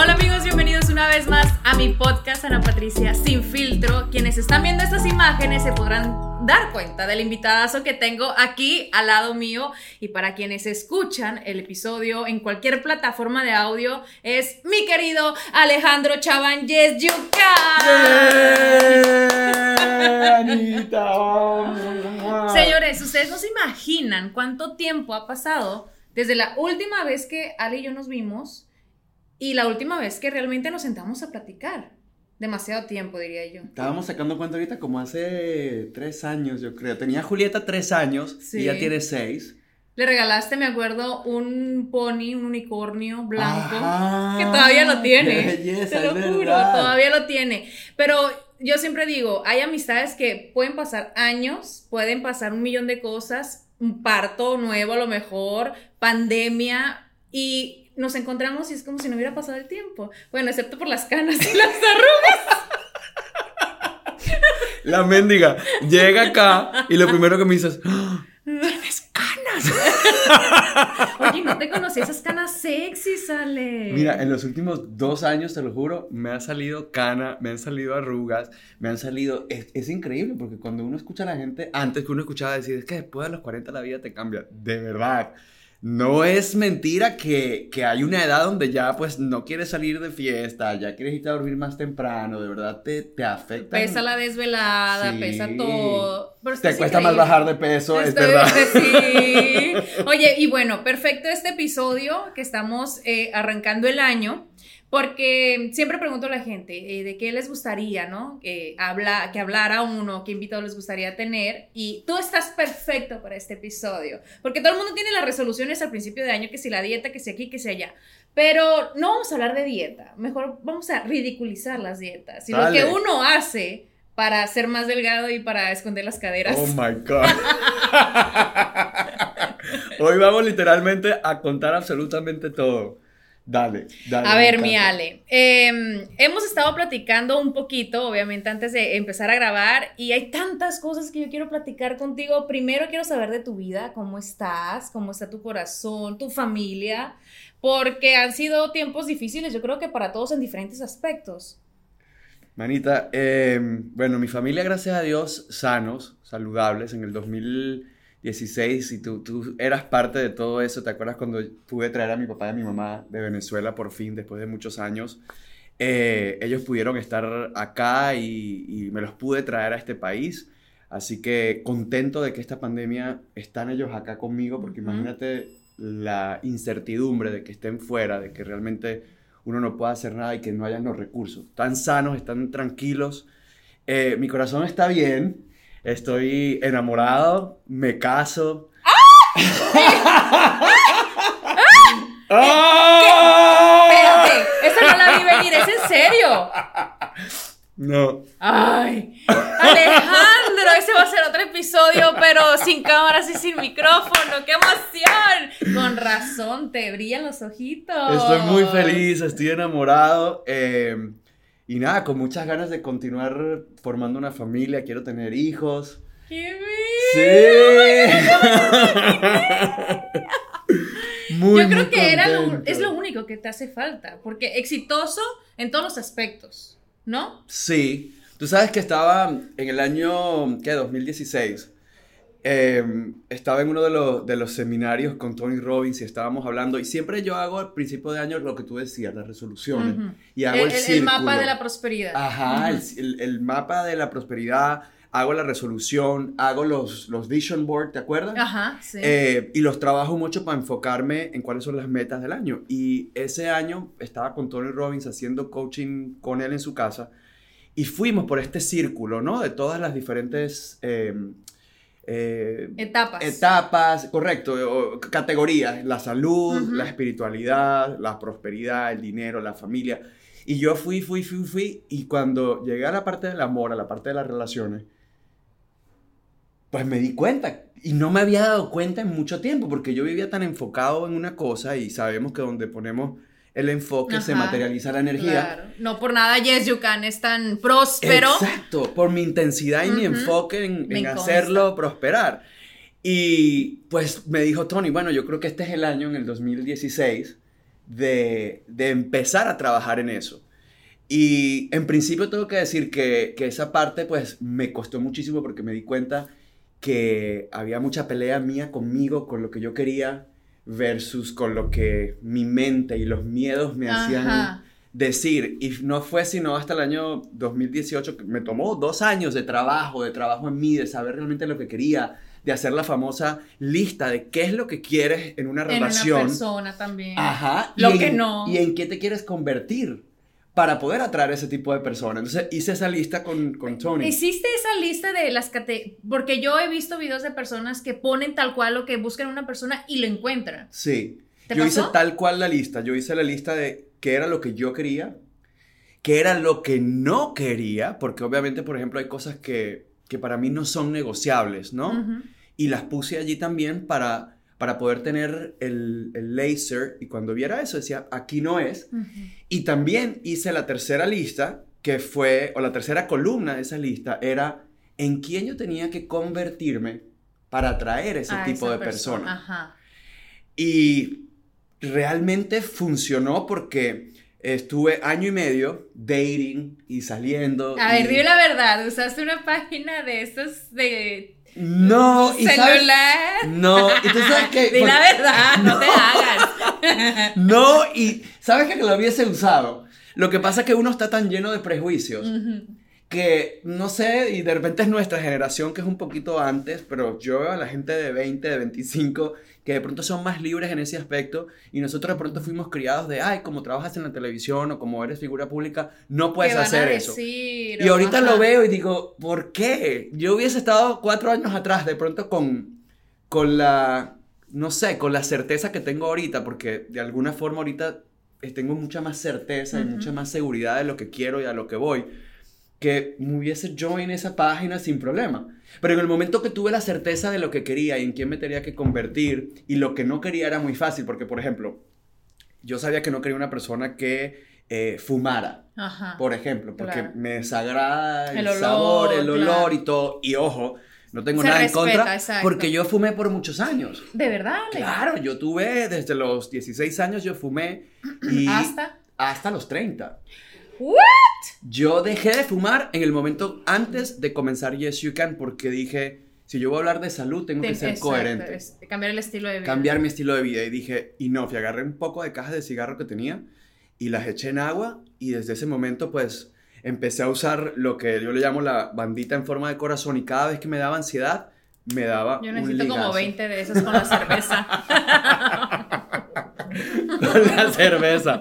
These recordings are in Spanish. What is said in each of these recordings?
Hola amigos, bienvenidos una vez más a mi podcast Ana Patricia Sin Filtro. Quienes están viendo estas imágenes se podrán dar cuenta del invitadazo que tengo aquí al lado mío. Y para quienes escuchan el episodio en cualquier plataforma de audio, es mi querido Alejandro Chaban Yes Yuka. Señores, ustedes no se imaginan cuánto tiempo ha pasado desde la última vez que Ale y yo nos vimos y la última vez que realmente nos sentamos a platicar. Demasiado tiempo, diría yo. Estábamos sacando cuenta ahorita como hace tres años, yo creo. Tenía Julieta tres años y ya tiene seis. Le regalaste, me acuerdo, un pony, un unicornio blanco, que todavía lo tiene. Qué belleza, Te lo juro, verdad. todavía lo tiene. Pero yo siempre digo, hay amistades que pueden pasar años, pueden pasar un millón de cosas, un parto nuevo a lo mejor, pandemia, y nos encontramos y es como si no hubiera pasado el tiempo. Bueno, excepto por las canas y las arrugas. La mendiga llega acá y lo primero que me dice es, "Ah, tienes canas. Oye, no te conocí esas canas sexy, sale. Mira, en los últimos dos años, te lo juro, me ha salido cana, me han salido arrugas, me han salido... Es, es increíble porque cuando uno escucha a la gente, antes que uno escuchaba decir, es que después de los 40 la vida te cambia. De verdad. No es mentira que, que hay una edad donde ya pues no quieres salir de fiesta, ya quieres irte a dormir más temprano, de verdad te, te afecta. Pesa la desvelada, Sí. pesa todo. Pero Te cuesta más bajar de peso, es verdad. Sí. Oye, y bueno, perfecto este episodio que estamos eh, arrancando el año, porque siempre pregunto a la gente eh, de qué les gustaría, ¿no? Que, habla, que hablara uno, qué invitado les gustaría tener, y tú estás perfecto para este episodio, porque todo el mundo tiene las resoluciones al principio de año, que si la dieta, que si aquí, que si allá. Pero no vamos a hablar de dieta, mejor vamos a ridiculizar las dietas y lo que uno hace para ser más delgado y para esconder las caderas. Oh my God. Hoy vamos literalmente a contar absolutamente todo. Dale, dale. A ver, mi. Ale, eh, hemos estado platicando un poquito, obviamente, antes de empezar a grabar, y hay tantas cosas que yo quiero platicar contigo. Primero quiero saber de tu vida, cómo estás, cómo está tu corazón, tu familia, porque han sido tiempos difíciles, yo creo que para todos en diferentes aspectos. Manita, eh, bueno, mi familia, gracias a Dios, sanos, saludables. En el 2016, y tú, tú eras parte de todo eso, ¿te acuerdas cuando pude traer a mi papá y a mi mamá de Venezuela por fin, después de muchos años? Eh, ellos pudieron estar acá y, y me los pude traer a este país. Así que contento de que esta pandemia están ellos acá conmigo, porque imagínate la incertidumbre de que estén fuera, de que realmente uno no pueda hacer nada y que no hayan los recursos. Están sanos, están tranquilos. Eh, mi corazón está bien. Estoy enamorado. Me caso. ¡Ah! Espérate, esa no la vi venir, ¿es en serio? No. Ay, Alejandro, ese va a ser otro episodio, pero sin cámaras y sin micrófono. ¡Qué emoción! Con razón, te brillan los ojitos. Estoy muy feliz, estoy enamorado. eh, y nada, con muchas ganas de continuar formando una familia. Quiero tener hijos. ¡Qué Sí. Muy, Yo creo muy que era lo- es lo único que te hace falta, porque exitoso en todos los aspectos, ¿no? Sí. Tú sabes que estaba en el año, ¿qué? 2016. Eh, estaba en uno de los, de los seminarios con Tony Robbins y estábamos hablando, y siempre yo hago al principio de año lo que tú decías, las resoluciones, Ujú. y hago el, el, el círculo. mapa de la prosperidad. Ajá, el, el- el mapa de la prosperidad, hago la resolución, hago los, los vision board, ¿te acuerdas? Ajá, sí. Eh, y los trabajo mucho para enfocarme en cuáles son las metas del año. Y ese año estaba con Tony Robbins haciendo coaching con él en su casa y fuimos por este círculo, ¿no? De todas las diferentes eh, eh, Etapas. etapas, correcto, categorías, la salud, la espiritualidad, la prosperidad, el dinero, la familia. Y yo fui, fui, fui, fui, y cuando llegué a la parte del amor, a la parte de las relaciones, pues me di cuenta. Y no me había dado cuenta en mucho tiempo, porque yo vivía tan enfocado en una cosa y sabemos que donde ponemos el enfoque se Ajá, materializa la energía. Claro. No por nada Yes You Can es tan próspero. Exacto, por mi intensidad y mi Ujú. enfoque en, en hacerlo prosperar. Y pues me dijo Tony, bueno, yo creo que este es el año, en el 2016, de, de empezar a trabajar en eso. Y en principio tengo que decir que, que esa parte pues me costó muchísimo porque me di cuenta que había mucha pelea mía conmigo, con lo que yo quería, versus con lo que mi mente y los miedos me hacían Ajá. decir, y no fue sino hasta el año 2018, que me tomó dos años de trabajo, de trabajo en mí, de saber realmente lo que quería, de hacer la famosa lista de qué es lo que quieres en una En relación. una persona también. Ajá. Lo que en- no. Y en qué te quieres convertir para poder atraer ese tipo de personas. Entonces hice esa lista con, con Tony. ¿Hiciste esa lista de las categorías? Porque yo he visto videos de personas que ponen tal cual lo que buscan una persona y lo encuentran. Sí. ¿Te yo hice tal cual la lista. Yo hice la lista de qué era lo que yo quería, qué era lo que no quería, porque obviamente, por ejemplo, hay cosas que, que para mí no son negociables, ¿no? Y las puse allí también para, para poder tener el, el laser. Y cuando viera eso, decía, aquí no es. Y también hice la tercera lista, que fue, o la tercera columna de esa lista, era en quién yo tenía que convertirme para atraer ese tipo de persona. Ajá. Y realmente funcionó porque estuve año y medio dating y saliendo. A ver, y- dime la verdad, usaste una página de estos de No, y sabes- celular. No, y tú sabes que... Di la verdad, no, te hagas. No, y sabes que lo hubiese usado. Lo que pasa es que uno está tan lleno de prejuicios que no sé, y de repente es nuestra generación que es un poquito antes, pero yo veo a la gente de 20, de 25, que de pronto son más libres en ese aspecto, y nosotros de pronto fuimos criados de, ay, como trabajas en la televisión o como eres figura pública, no puedes ¿Qué van a hacer eso. decir? Y ahorita lo veo y digo, ¿por qué? Yo hubiese estado cuatro años atrás, de pronto con, con la, no sé, con la certeza que tengo ahorita, porque de alguna forma ahorita tengo mucha más certeza y Ujú. mucha más seguridad de lo que quiero y a lo que voy, que me hubiese yo en esa página sin problema. Pero en el momento que tuve la certeza de lo que quería y en quién me tenía que convertir, y lo que no quería era muy fácil, porque por ejemplo, yo sabía que no quería una persona que eh, fumara Ajá. por ejemplo, porque Claro. me desagrada el, El olor, sabor, el olor claro. y todo. Y ojo, no tengo Se nada respeta, en contra, exacto. porque yo fumé por muchos años. ¿De verdad? Claro, yo tuve desde los 16 años, yo fumé y ¿Hasta? hasta los 30. ¿What? Yo dejé de fumar en el momento antes de comenzar Yes You Can, porque dije, si yo voy a hablar de salud, tengo que ser exacto, coherente. es- cambiar el estilo de vida. cambiar mi estilo de vida y dije, y no, fui agarré un poco de cajas de cigarro que tenía y las eché en agua y desde ese momento pues empecé a usar lo que yo le llamo la bandita en forma de corazón y cada vez que me daba ansiedad me daba Yo un necesito como ligazo 20 de esos con la cerveza. con la cerveza.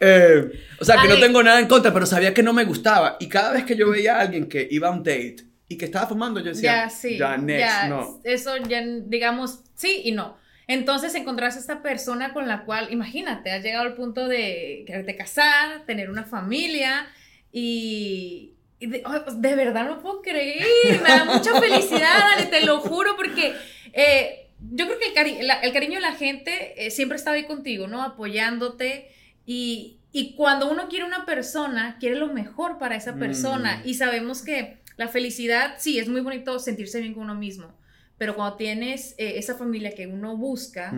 Eh, o sea, que no tengo nada en contra, pero sabía que no me gustaba y cada vez que yo veía a alguien que iba a un date y que estaba fumando, yo decía, ya, sí. ya, next, ya, no. Eso ya, digamos, sí y no. Entonces encontraste esta persona con la cual, imagínate, has llegado al punto de quererte casar, tener una familia y... y de, oh, de verdad no puedo creer, me da mucha felicidad, Ale, te lo juro, porque eh, yo creo que el, cari- la- el cariño de la gente eh, siempre está ahí contigo, ¿no? Apoyándote y, y cuando uno quiere una persona, quiere lo mejor para esa persona Mm. y sabemos que la felicidad, sí, es muy bonito sentirse bien con uno mismo, pero cuando tienes eh, esa familia que uno busca,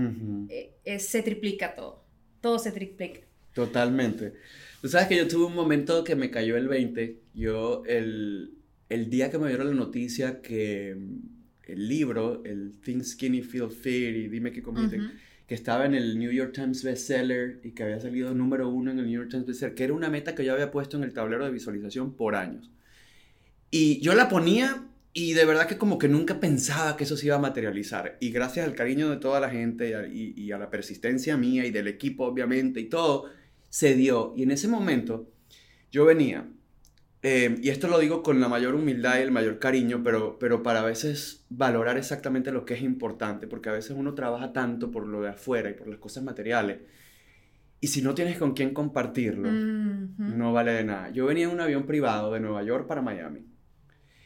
eh, es- se triplica todo, todo se triplica. Totalmente. Tú sabes que yo tuve un momento que me cayó el 20. Yo, el, el día que me dieron la noticia que el libro, el Think Skinny Feel Fit y Dime que compiten, que estaba en el New York Times bestseller y que había salido número uno en el New York Times bestseller, que era una meta que yo había puesto en el tablero de visualización por años. Y yo la ponía y de verdad que como que nunca pensaba que eso se iba a materializar. Y gracias al cariño de toda la gente y a, la persistencia mía y del equipo, obviamente, y todo, se dio. Y en ese momento yo venía, eh, y esto lo digo con la mayor humildad y el mayor cariño, pero, pero para a veces valorar exactamente lo que es importante, porque a veces uno trabaja tanto por lo de afuera y por las cosas materiales. Y si no tienes con quién compartirlo, no vale de nada. Yo venía en un avión privado de Nueva York para Miami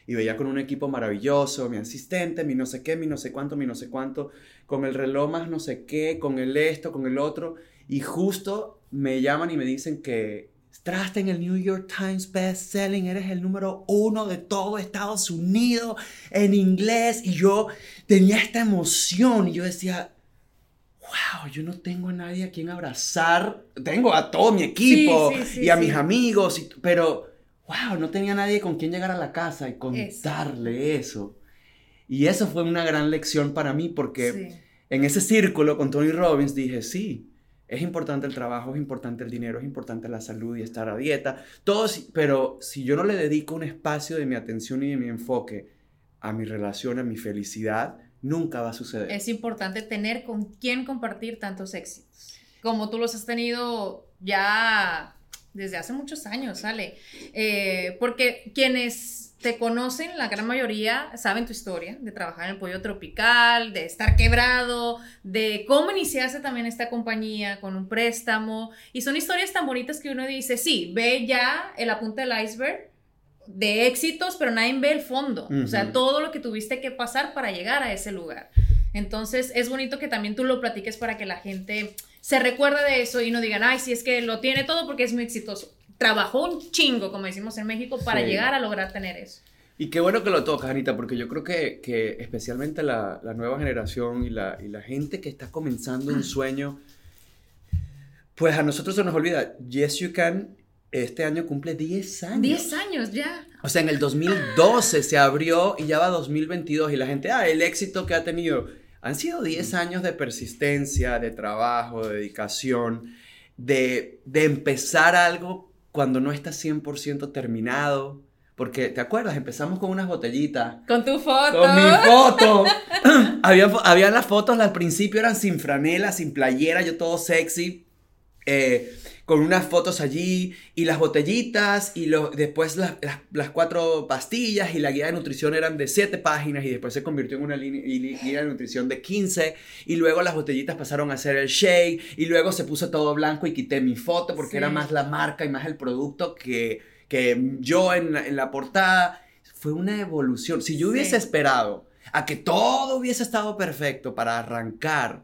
y veía con un equipo maravilloso, mi asistente, mi no sé qué, mi no sé cuánto, mi no sé cuánto, con el reloj más no sé qué, con el esto, con el otro, y justo me llaman y me dicen que Traste en el New York Times Best Selling, eres el número uno de todo Estados Unidos en inglés. Y yo tenía esta emoción y yo decía, wow, yo no tengo a nadie a quien abrazar. Tengo a todo mi equipo y a mis amigos, pero wow, no tenía nadie con quien llegar a la casa y contarle eso. Y eso fue una gran lección para mí porque en ese círculo con Tony Robbins dije, sí, es importante el trabajo, es importante el dinero, es importante la salud y estar a dieta, todo, pero si yo no le dedico un espacio de mi atención y de mi enfoque a mi relación, a mi felicidad, nunca va a suceder. Es importante tener con quién compartir tantos éxitos, como tú los has tenido ya desde hace muchos años, ¿sale? Eh, porque quienes te conocen, la gran mayoría saben tu historia de trabajar en el pollo tropical, de estar quebrado, de cómo iniciaste también esta compañía con un préstamo. Y son historias tan bonitas que uno dice, sí, ve ya el apunte del iceberg de éxitos, pero nadie ve el fondo. O sea, todo lo que tuviste que pasar para llegar a ese lugar. Entonces, es bonito que también tú lo platiques para que la gente se recuerde de eso y no digan, ay, si es que lo tiene todo porque es muy exitoso. Trabajó un chingo, como decimos en México, para llegar a lograr tener eso. Y qué bueno que lo tocas, Anita, porque yo creo que, que especialmente la, la, nueva generación y la, y la gente que está comenzando un sueño, pues a nosotros se nos olvida, Yes You Can este año cumple 10 años. 10 años ya. O sea, en el 2012 se abrió y ya va 2022 y la gente, ah, el éxito que ha tenido. Han sido 10 años de persistencia, de trabajo, de dedicación, de, empezar algo cuando no está 100% terminado. Porque, ¿te acuerdas? Empezamos con unas botellitas. Con tu foto. Con mi foto. había, había las fotos al principio, eran sin franela, sin playera, yo todo sexy. Eh, con unas fotos allí y las botellitas y lo, después las, las, cuatro pastillas y la guía de nutrición eran de siete páginas y después se convirtió en una guía de nutrición de 15 y luego las botellitas pasaron a ser el shake y luego se puso todo blanco y quité mi foto porque era más la marca y más el producto que, que yo en, en la portada. Fue una evolución. Si yo hubiese esperado a que todo hubiese estado perfecto para arrancar,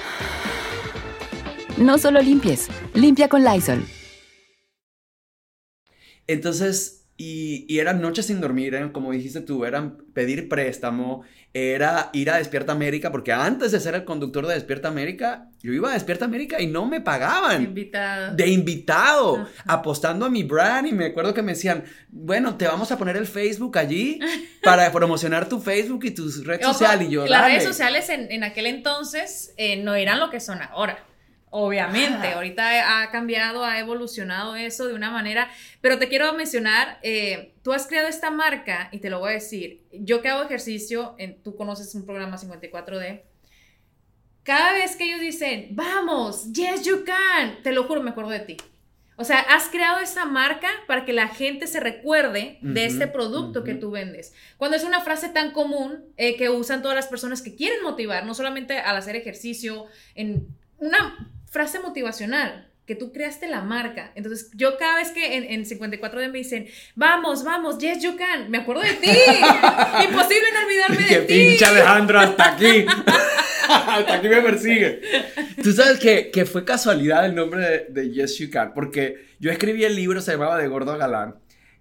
No solo limpies, limpia con Lysol. Entonces, y, eran noches sin dormir, eran, como dijiste tú, eran pedir préstamo, era ir a Despierta América, porque antes de ser el conductor de Despierta América, yo iba a Despierta América y no me pagaban. Invitado. De invitado, apostando a mi brand y me acuerdo que me decían, bueno, te vamos a poner el Facebook allí para promocionar tu Facebook y tus redes sociales. Y yo, las redes sociales en, aquel entonces eh, no eran lo que son ahora. Obviamente, ahorita ha cambiado, ha evolucionado eso de una manera, pero te quiero mencionar, eh, tú has creado esta marca y te lo voy a decir, yo que hago ejercicio, en, tú conoces un programa 54D, cada vez que ellos dicen, vamos, yes, you can, te lo juro, me acuerdo de ti. O sea, has creado esa marca para que la gente se recuerde de este producto que tú vendes. Cuando es una frase tan común eh, que usan todas las personas que quieren motivar, no solamente al hacer ejercicio, en una frase motivacional que tú creaste la marca. Entonces, yo cada vez que en, 54D me dicen, vamos, vamos, yes, you can, me acuerdo de ti. Imposible no olvidarme de ti. pinche Alejandro hasta aquí. hasta aquí me persigue. Tú sabes que, que fue casualidad el nombre de, Yes You Can, porque yo escribí el libro, se llamaba De Gordo Galán.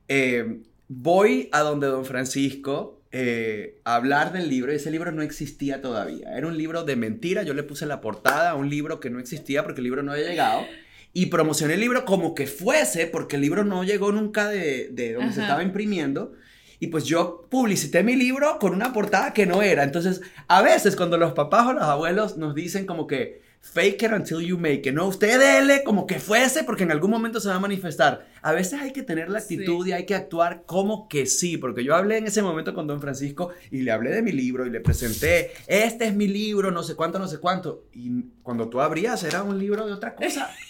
Eh, voy a donde Don Francisco eh, hablar del libro y ese libro no existía todavía. Era un libro de mentira, yo le puse la portada a un libro que no existía porque el libro no había llegado y promocioné el libro como que fuese, porque el libro no llegó nunca de, de donde se estaba imprimiendo. Y pues yo publicité mi libro con una portada que no era. Entonces, a veces cuando los papás o los abuelos nos dicen como que fake it until you make it, no, usted dele como que fuese porque en algún momento se va a manifestar. A veces hay que tener la actitud y hay que actuar como que sí, porque yo hablé en ese momento con don Francisco y le hablé de mi libro y le presenté, este es mi libro, no sé cuánto, no sé cuánto. Y cuando tú abrías era un libro de otra cosa.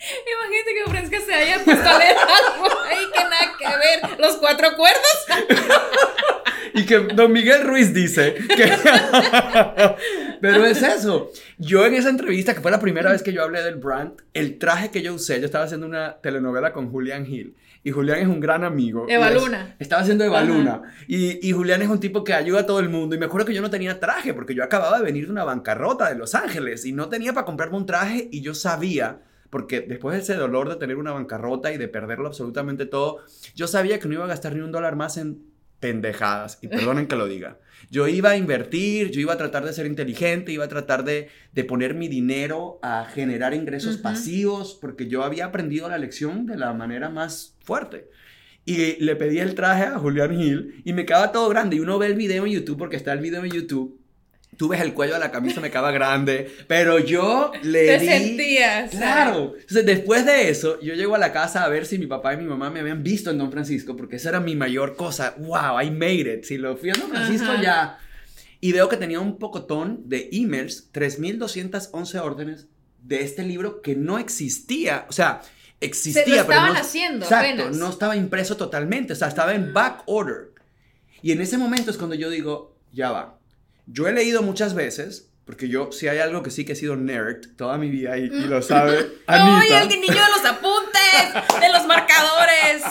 Imagínate que Ofrezca se haya puesto a leer algo ahí que nada que ver. Los cuatro cuerdos. y que don Miguel Ruiz dice que... Pero es eso. Yo en esa entrevista, que fue la primera vez que yo hablé del brand, el traje que yo usé, yo estaba haciendo una telenovela con Julián Gil. Y Julián es un gran amigo. Eva Luna. Estaba haciendo Eva Luna. Y, y, Julián es un tipo que ayuda a todo el mundo. Y me acuerdo que yo no tenía traje porque yo acababa de venir de una bancarrota de Los Ángeles y no tenía para comprarme un traje y yo sabía porque después de ese dolor de tener una bancarrota y de perderlo absolutamente todo, yo sabía que no iba a gastar ni un dólar más en pendejadas, y perdonen que lo diga. Yo iba a invertir, yo iba a tratar de ser inteligente, iba a tratar de, poner mi dinero a generar ingresos pasivos, porque yo había aprendido la lección de la manera más fuerte. Y le pedí el traje a Julián Hill y me quedaba todo grande. Y uno ve el video en YouTube, porque está el video en YouTube, tú ves el cuello de la camisa, me quedaba grande, pero yo le Te di... sentías. Claro. Entonces, después de eso, yo llego a la casa a ver si mi papá y mi mamá me habían visto en Don Francisco, porque esa era mi mayor cosa. ¡Wow! I made it. Si lo fui a Don Francisco ya... Y veo que tenía un pocotón de emails, 3.211 órdenes de este libro que no existía. O sea, existía, Se lo estaban haciendo exacto, no estaba impreso totalmente. O sea, estaba en back order. Y en ese momento es cuando yo digo, ya va yo he leído muchas veces, porque yo, si hay algo que sí que he sido nerd toda mi vida y, lo sabe Anita. ¡Ay, el niño de los apuntes! ¡De los marcadores!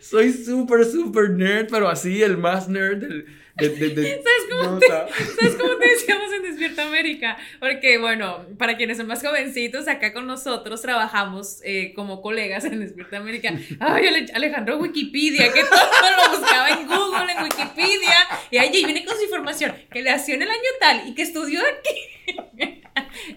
Soy súper, súper nerd, pero así el más nerd del ¿Sabes, cómo te, ¿Sabes cómo te decíamos en Despierta América? Porque, bueno, para quienes son más jovencitos, acá con nosotros trabajamos eh, como colegas en Despierta América. Ay, Alejandro Wikipedia, que todo lo buscaba en Google, en Wikipedia. Y allí viene con su información, que le nació en el año tal y que estudió aquí.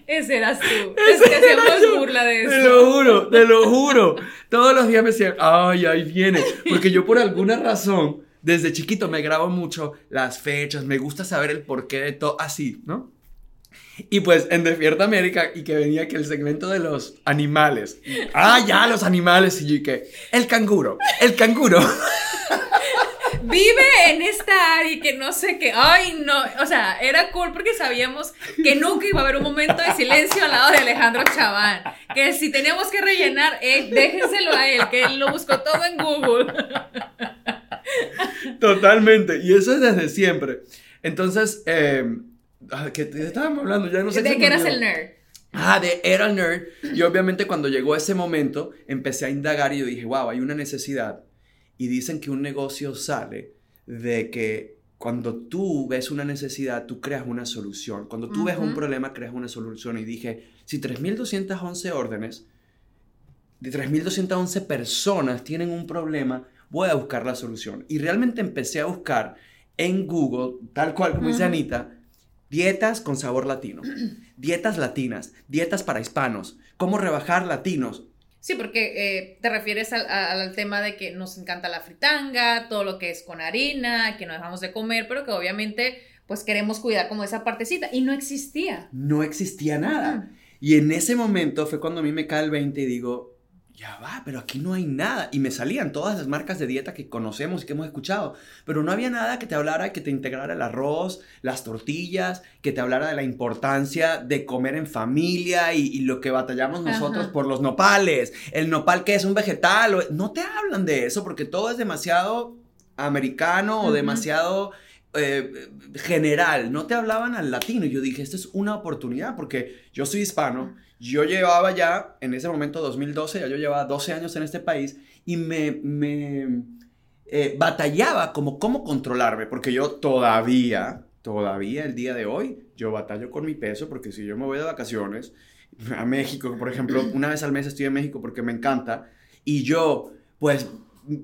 Ese eras tú. es que hacemos burla de eso. Te lo juro, te lo juro. Todos los días me decían, ay, ahí viene. Porque yo por alguna razón desde chiquito me grabo mucho las fechas, me gusta saber el porqué de todo, así, ¿no? Y pues en Despierta América, y que venía que el segmento de los animales. Ah, ya, los animales. Y yo que, el canguro, el canguro. Vive en esta área y que no sé qué. Ay, no. O sea, era cool porque sabíamos que nunca iba a haber un momento de silencio al lado de Alejandro Chaván. Que si teníamos que rellenar, eh, déjenselo a él, que él lo buscó todo en Google. Totalmente. Y eso es desde siempre. Entonces, eh, ¿qué estábamos hablando? Ya no sé. De que eras el nerd. Ah, de era el nerd. Y obviamente cuando llegó ese momento, empecé a indagar y yo dije, wow, hay una necesidad. Y dicen que un negocio sale de que cuando tú ves una necesidad, tú creas una solución. Cuando tú ves un problema, creas una solución. Y dije, si 3.211 órdenes, de 3.211 personas tienen un problema, voy a buscar la solución. Y realmente empecé a buscar en Google, tal cual como dice Anita, dietas con sabor latino, dietas latinas, dietas para hispanos, cómo rebajar latinos. Sí, porque eh, te refieres al, tema de que nos encanta la fritanga, todo lo que es con harina, que no dejamos de comer, pero que obviamente pues queremos cuidar como esa partecita y no existía. No existía nada. Y en ese momento fue cuando a mí me cae el 20 y digo, ya va, pero aquí no hay nada. Y me salían todas las marcas de dieta que conocemos y que hemos escuchado, pero no había nada que te hablara, que te integrara el arroz, las tortillas, que te hablara de la importancia de comer en familia y, y lo que batallamos nosotros Ajá. por los nopales. El nopal que es un vegetal, o- no te hablan de eso porque todo es demasiado americano o demasiado eh, general, no te hablaban al latino. Y Yo dije, esta es una oportunidad porque yo soy hispano, yo llevaba ya, en ese momento 2012, ya yo llevaba 12 años en este país y me, me eh, batallaba como cómo controlarme, porque yo todavía, todavía el día de hoy, yo batallo con mi peso porque si yo me voy de vacaciones a México, por ejemplo, una vez al mes estoy en México porque me encanta y yo, pues...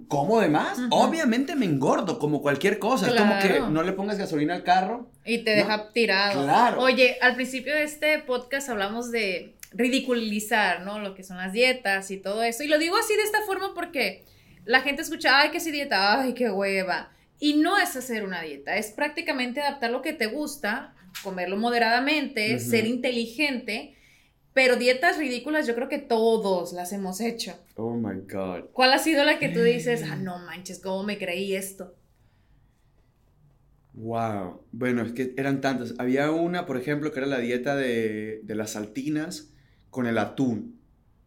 ¿Como de más? Ujú. Obviamente me engordo como cualquier cosa. Es como que Claro. no le pongas gasolina al carro. Y te No, deja tirado. claro. Oye, al principio de este podcast hablamos de ridiculizar, ¿no? Lo que son las dietas y todo eso. Y lo digo así de esta forma porque la gente escucha, ay, que si dieta, ay, qué hueva. Y no es hacer una dieta, es prácticamente adaptar lo que te gusta, comerlo moderadamente, ser inteligente. Pero dietas ridículas yo creo que todos las hemos hecho. Oh my God. ¿Cuál ha sido la que tú dices, ah, no manches, cómo me creí esto? Wow. Bueno, es que eran tantas. Había una, por ejemplo, que era la dieta de, de las saltinas con el atún.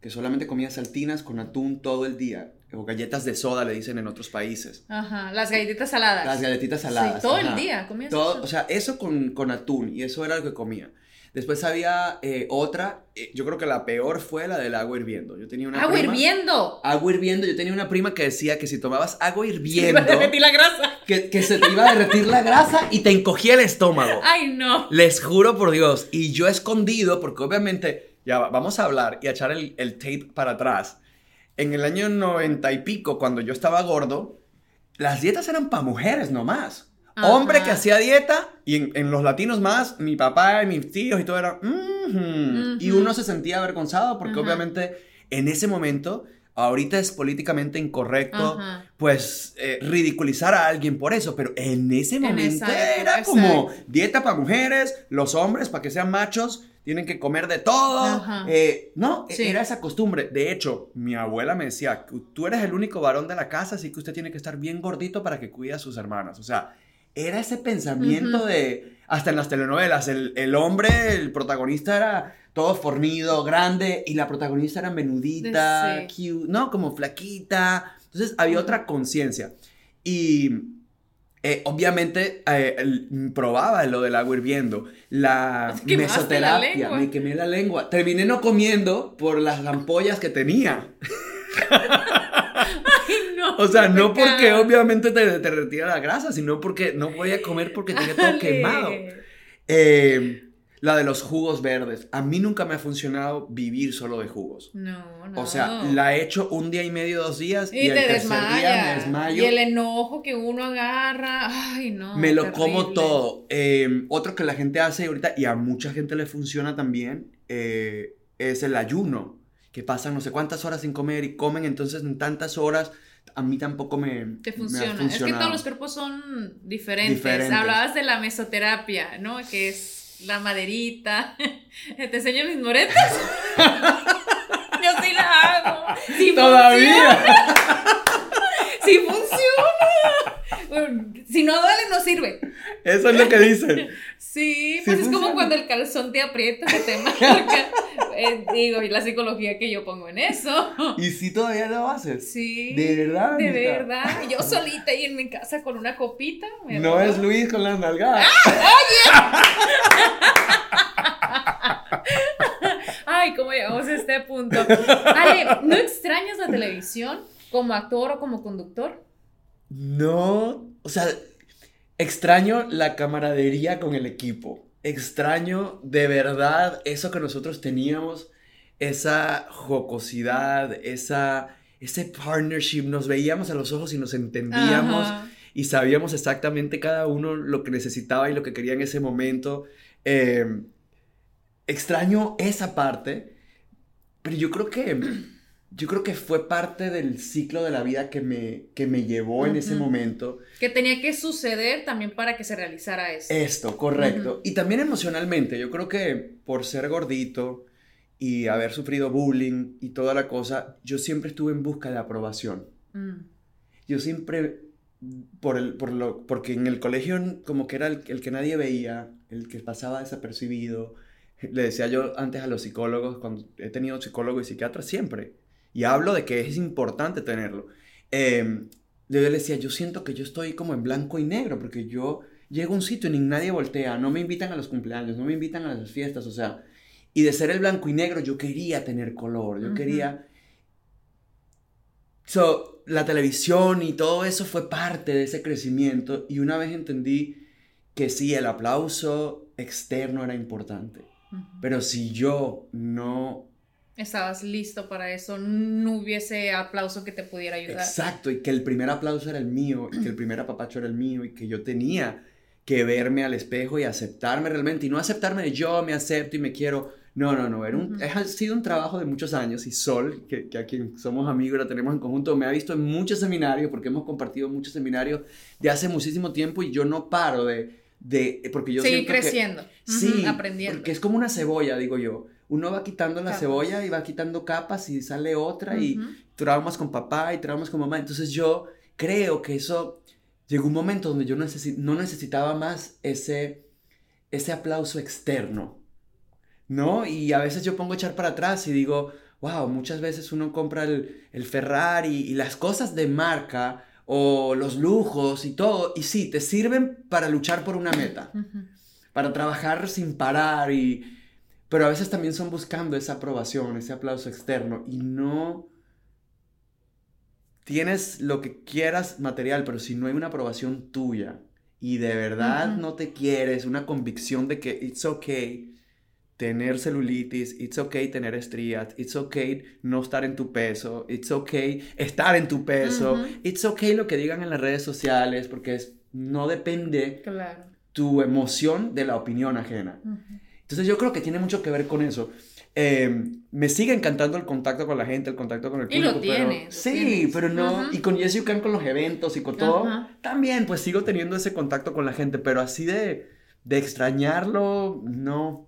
Que solamente comía saltinas con atún todo el día. O galletas de soda, le dicen en otros países. Ajá, las galletitas saladas. Las galletitas Sí, saladas. todo el día comías Todo, eso. o sea, eso con, con atún. Y eso era lo que comía. Después había eh, otra. eh, yo creo que la peor fue la del agua hirviendo. Yo tenía una ¡Agua prima- hirviendo! Agua hirviendo. Yo tenía una prima que decía que si tomabas agua hirviendo, derretí la grasa. que, que se te iba a derretir la grasa y te encogía el estómago. ¡Ay, no! Les juro por Dios. Y yo escondido, porque obviamente, ya va- vamos a hablar y a echar el, el tape para atrás. En el año noventa y pico, cuando yo estaba gordo, las dietas eran para mujeres nomás. Ajá. Hombre que hacía dieta, y en, en los latinos más, mi papá y mis tíos y todo era. "Mhm". Y uno se sentía avergonzado porque obviamente en ese momento, ahorita es políticamente incorrecto pues eh, ridiculizar a alguien por eso, pero en ese En momento esa era como dieta para mujeres, los hombres para que sean machos tienen que comer de todo, eh, no, Sí. era esa costumbre. De hecho, mi abuela me decía, tú eres el único varón de la casa, así que usted tiene que estar bien gordito para que cuide a sus hermanas. O sea, era ese pensamiento de, hasta en las telenovelas, el, el hombre, el protagonista era todo fornido, grande, y la protagonista era menudita, Sí. cute, ¿no? Como flaquita. Entonces había otra conciencia. Y eh, obviamente eh, el- probaba lo del agua hirviendo. La mesoterapia, me quemé la lengua. Terminé no comiendo por las ampollas que tenía. ¡Ay, no! O sea, no porque obviamente te, te retira la grasa, sino porque no podía comer porque tenía todo quemado. Eh, la de los jugos verdes. A mí nunca me ha funcionado vivir solo de jugos. No, no. O sea, la he hecho un día y medio, dos días y, Y el tercer día me desmayo. Y el enojo que uno agarra. Ay, no. me lo terrible. como todo. Eh, otro que la gente hace ahorita y a mucha gente le funciona también eh, es el ayuno. Que pasan no sé cuántas horas sin comer y comen entonces en tantas horas. A mí tampoco me, Te me funciona. Es que todos los cuerpos son diferentes. Diferentes. Hablabas de la mesoterapia, ¿no? Que es la maderita. ¿Te enseño mis moretas? Yo sí la hago. Sí Todavía. funciona. Funciona. Si no duele, no sirve. Eso es lo que dicen. Sí, Sí pues es funciona. como cuando el calzón te aprieta, se te marca. Eh, digo, y la psicología que yo pongo en eso. ¿Y si todavía lo haces? Sí. ¿De verdad, De verdad. Yo solita ahí en mi casa con una copita. me No es Luis con las nalgadas. Ay, ¿cómo llegamos a este punto? Ale, ¿no extrañas la televisión como actor o como conductor? No, o sea, extraño la camaradería con el equipo. Extraño de verdad eso que nosotros teníamos, esa jocosidad, esa, ese partnership. Nos veíamos a los ojos y nos entendíamos Ajá. y sabíamos exactamente cada uno lo que necesitaba y lo que quería en ese momento. Eh, extraño esa parte, pero yo creo que yo creo que fue parte del ciclo de la vida que me, que me llevó en ese momento. Que tenía que suceder también para que se realizara eso. Esto, correcto. Y también emocionalmente, yo creo que por ser gordito y haber sufrido bullying y toda la cosa, yo siempre estuve en busca de aprobación. Mm. Yo siempre, por el, por lo, porque en el colegio como que era el, el que nadie veía, el que pasaba desapercibido, le decía yo antes a los psicólogos, cuando he tenido psicólogo y psiquiatra siempre, y hablo de que es importante tenerlo. Eh, yo le decía, yo siento que yo estoy como en blanco y negro, porque yo llego a un sitio y nadie voltea, no me invitan a los cumpleaños, no me invitan a las fiestas, o sea, y de ser el blanco y negro yo quería tener color, yo quería... So, la televisión y todo eso fue parte de ese crecimiento y una vez entendí que sí, el aplauso externo era importante, pero si yo no estabas listo para eso, no hubiese aplauso que te pudiera ayudar. Exacto, y que el primer aplauso era el mío, y que el primer apapacho era el mío, y que yo tenía que verme al espejo y aceptarme realmente, y no aceptarme de yo me acepto y me quiero. No, no, no, era un, ha sido un trabajo de muchos años, y Sol, que, que a quien somos amigos, la tenemos en conjunto, me ha visto en muchos seminarios, porque hemos compartido muchos seminarios de hace muchísimo tiempo, y yo no paro de... de porque yo Seguir creciendo, sí, aprendiendo. Porque es como una cebolla, digo yo uno va quitando la cebolla y va quitando capas y sale otra y traumas con papá y traumas con mamá. Entonces yo creo que eso llegó un momento donde yo no necesitaba más ese, ese aplauso externo, ¿no? Y a veces yo pongo echar para atrás y digo, wow, muchas veces uno compra el, el Ferrari y las cosas de marca o los lujos y todo, y sí, te sirven para luchar por una meta, para trabajar sin parar y pero a veces también son buscando esa aprobación, ese aplauso externo y no tienes lo que quieras material, pero si no hay una aprobación tuya y de verdad no te quieres, una convicción de que it's okay tener celulitis, it's okay tener estrías, it's okay no estar en tu peso, it's okay estar en tu peso, it's okay lo que digan en las redes sociales, porque es, no depende tu emoción de la opinión ajena. Entonces yo creo que tiene mucho que ver con eso. Eh, me sigue encantando el contacto con la gente, el contacto con el público. Y lo tiene. Sí, pero no. Y con Jesse Ucan con los eventos y con todo. También, pues sigo teniendo ese contacto con la gente, pero así de, de extrañarlo, no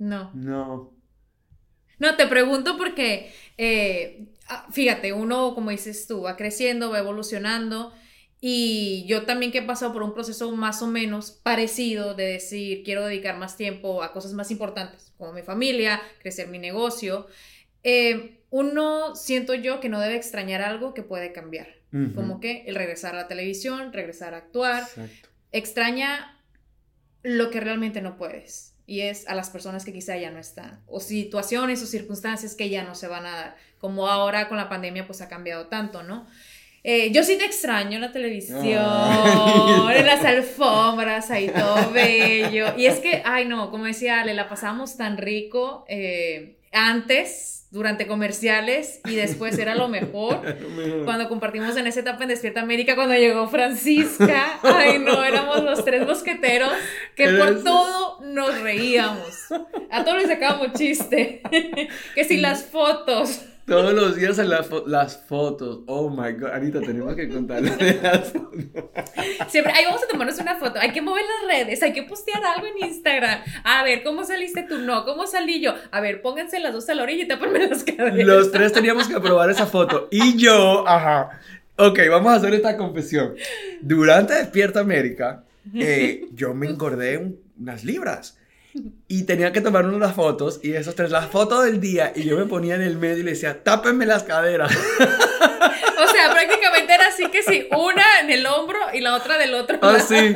No. No. No, te pregunto porque, eh, ah, fíjate, uno, como dices tú, va creciendo, va evolucionando. Y yo también que he pasado por un proceso más o menos parecido de decir, quiero dedicar más tiempo a cosas más importantes, como mi familia, crecer mi negocio. Eh, uno siento yo que no debe extrañar algo que puede cambiar. Como que el regresar a la televisión, regresar a actuar. Extraña lo que realmente no puedes y es a las personas que quizá ya no están, o situaciones o circunstancias que ya no se van a dar, como ahora con la pandemia pues ha cambiado tanto, ¿no? Eh, yo sí te extraño en la televisión, en las alfombras, ahí todo bello. Y es que, ay no, como decía Ale, la pasamos tan rico eh, antes durante comerciales y después era lo mejor. cuando compartimos en esa etapa en Despierta América, cuando llegó Francisca, ay no, éramos los tres mosqueteros que por todo nos reíamos. A todos les sacábamos chiste. que si las fotos. Todos los días en las fotos. Oh my god. Anita, tenemos que contarle de las fotos. Siempre, ahí vamos a tomarnos una foto. Hay que mover las redes. Hay que postear algo en Instagram. A ver, ¿cómo saliste tú? No, ¿cómo salí yo? A ver, pónganse las dos a la orilla y tápenme las caderas. Los tres teníamos que aprobar esa foto. Y yo, ajá. Ok, vamos a hacer esta confesión. Durante Despierta América, eh, yo me engordé unas libras. Y tenía que tomar unas fotos y esos tres, las fotos del día y yo me ponía en el medio y le decía, tápenme las caderas. O sea, prácticamente era así que sí, una en el hombro y la otra del otro. Ah, lado. sí.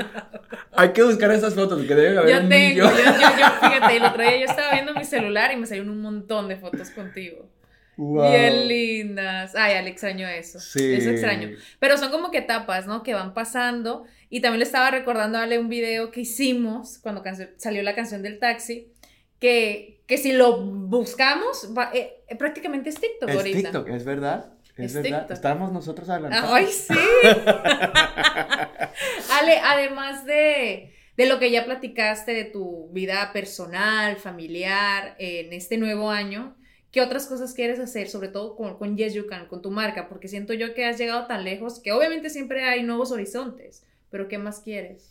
Hay que buscar esas fotos porque deben haber Yo un tengo, yo, yo, yo, fíjate, el otro día yo estaba viendo mi celular y me salieron un montón de fotos contigo. Wow. Bien lindas. Ay, Ale, extraño eso. Sí. Eso extraño. Pero son como que etapas, ¿no? Que van pasando. Y también le estaba recordando a Ale un video que hicimos cuando salió la canción del taxi. Que, que si lo buscamos, va- eh, eh, prácticamente es TikTok Es ahorita. TikTok, es verdad. Es, Es verdad. TikTok. Estamos nosotros adelantados. Ay, sí. Ale, además de, de lo que ya platicaste de tu vida personal, familiar, en este nuevo año, ¿qué otras cosas quieres hacer? Sobre todo con, con Yes You Can, con tu marca, porque siento yo que has llegado tan lejos que obviamente siempre hay nuevos horizontes, pero ¿qué más quieres?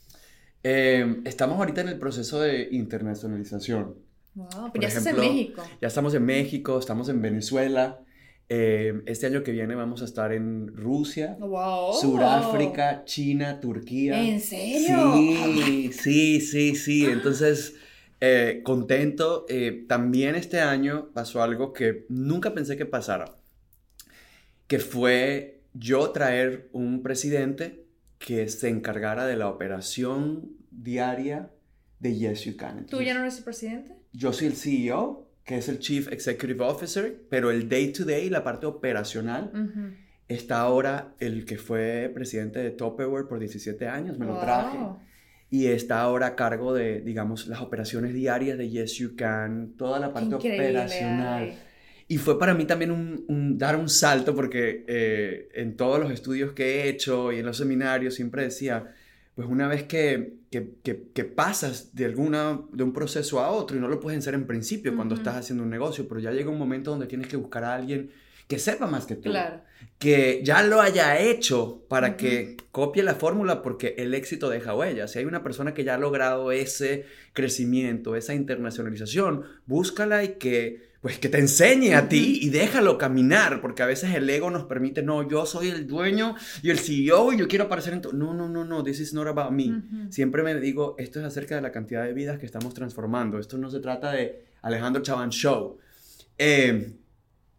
Eh, estamos ahorita en el proceso de internacionalización. Wow, Por pues ya estás en ejemplo, México. Ya estamos en México, estamos en Venezuela. Eh, este año que viene vamos a estar en Rusia, Wow. Suráfrica, China, Turquía. ¿En serio? Sí, sí, sí, sí. Entonces, eh, contento. Eh, también este año pasó algo que nunca pensé que pasara, que fue yo traer un presidente que se encargara de la operación diaria de Yes You Can. ¿Tú ya Entonces, no eres el presidente? Yo soy el CEO, que es el Chief Executive Officer, pero el day to day, la parte operacional, Ujú. está ahora el que fue presidente de Tupperware por 17 años, me lo traje Wow. y está ahora a cargo de, digamos, las operaciones diarias de Yes You Can, toda la parte increíble, operacional. Ale. Y fue para mí también un, un- dar un salto porque eh, en todos los estudios que he hecho y en los seminarios siempre decía, pues una vez que, que, que- que pasas de, alguna, de un proceso a otro y no lo puedes hacer en principio cuando estás haciendo un negocio, pero ya llega un momento donde tienes que buscar a alguien que sepa más que tú Claro. que ya lo haya hecho para que copie la fórmula porque el éxito deja huella. Si hay una persona que ya ha logrado ese crecimiento, esa internacionalización, búscala y que pues que te enseñe a ti y déjalo caminar, porque a veces el ego nos permite, no, yo soy el dueño y el CEO y yo quiero aparecer en todo. No, no, no, no, this is not about me. Ujú. Siempre me digo, esto es acerca de la cantidad de vidas que estamos transformando. Esto no se trata de Alejandro Chavan Show. Eh,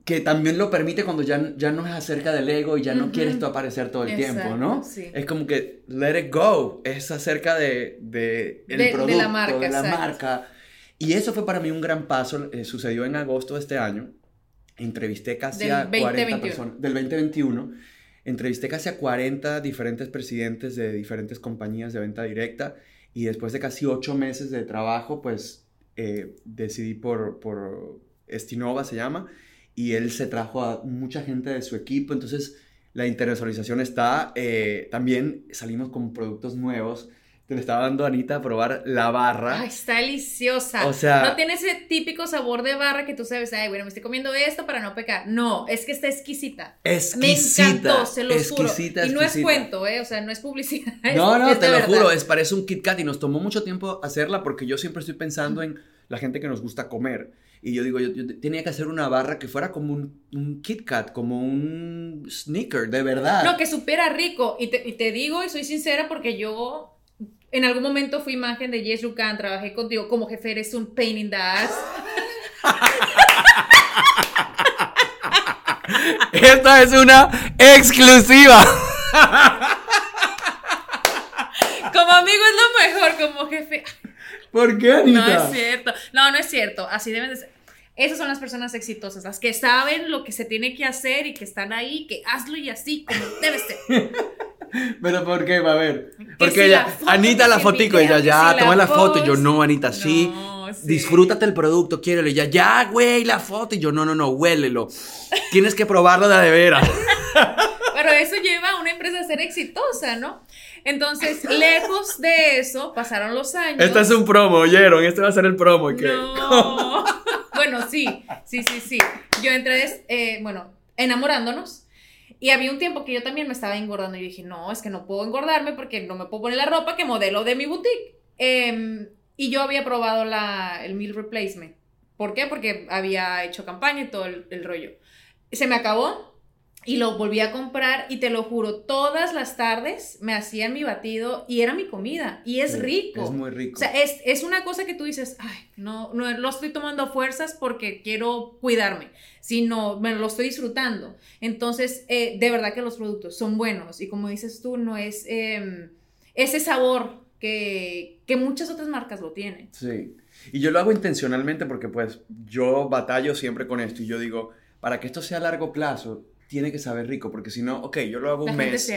que también lo permite cuando ya, ya no es acerca del ego y ya no Ujú. quieres tú aparecer todo el tiempo, Exacto, ¿no? sí. Es como que let it go, es acerca de, de el De- de la producto, marca, de la marca. Y eso fue para mí un gran paso, eh, sucedió en agosto de este año, entrevisté casi Del a 40 2021. personas, del 2021, entrevisté casi a 40 diferentes presidentes de diferentes compañías de venta directa. Y después de casi 8 meses de trabajo, pues eh, decidí por, por Estinova se llama, y él se trajo a mucha gente de su equipo, entonces la internacionalización está, eh, también salimos con productos nuevos, te le estaba dando a Anita a probar la barra. Ay, está deliciosa. O sea- no tiene ese típico sabor de barra que tú sabes, ay, bueno, me estoy comiendo esto para no pecar. No, es que está exquisita. exquisita, me encantó, se los juro. exquisita, Y no es exquisita. cuento, ¿eh? O sea, no es publicidad. No, no, te lo verdad. juro, es, parece un Kit Kat y nos tomó mucho tiempo hacerla porque yo siempre estoy pensando en la gente que nos gusta comer. Y yo digo, yo, yo tenía que hacer una barra que fuera como un, un Kit Kat, como un sneaker, de verdad. No, que supiera rico. Y te, y te digo, y soy sincera, porque yo en algún momento fui imagen de Yes You Can, trabajé contigo como jefe, eres un pain in the ass. Esta es una exclusiva. Como amigo es lo mejor, como jefe. ¿Por qué, No Anita? es cierto. No, no es cierto. Así deben de ser. Esas son las personas exitosas, las que saben lo que se tiene que hacer y que están ahí, que hazlo y así, como debe ser. Pero ¿por qué? A ver. Porque si ella, la Anita la fotico, el ella ya, si toma la la foto. Y yo, no, Anita, sí. No, sí. Disfrútate el producto, quiérelo. Y ella, ya, güey, la foto. Y yo, no, no, no, huélelo. Tienes que probarlo de de veras. Pero eso lleva a una empresa a ser exitosa, ¿no? Entonces, lejos de eso, pasaron los años. Este es un promo, ¿oyeron? Este va a ser el promo. ¿qué? No. bueno, sí, sí, sí, sí. Yo entré, eh, bueno, enamorándonos. Y había un tiempo que yo también me estaba engordando. Y dije, no, es que no puedo engordarme porque no me puedo poner la ropa que modelo de mi boutique. Em, y yo había probado la, el meal replacement. ¿Por qué? Porque había hecho campaña y todo el, el rollo. Se me acabó. Y lo volví a comprar y te lo juro, todas las tardes me hacían mi batido y era mi comida y es rico. Es muy rico. O sea, es, es, una cosa que tú dices, ay, no, no lo estoy tomando a fuerzas porque quiero cuidarme, sino me lo estoy disfrutando. Entonces, eh, de verdad que los productos son buenos y como dices tú, no es eh, ese sabor que, que muchas otras marcas lo tienen. Sí. Y yo lo hago intencionalmente porque pues yo batallo siempre con esto y yo digo, para que esto sea a largo plazo, tiene que saber rico, porque si no, ok, yo lo hago un mes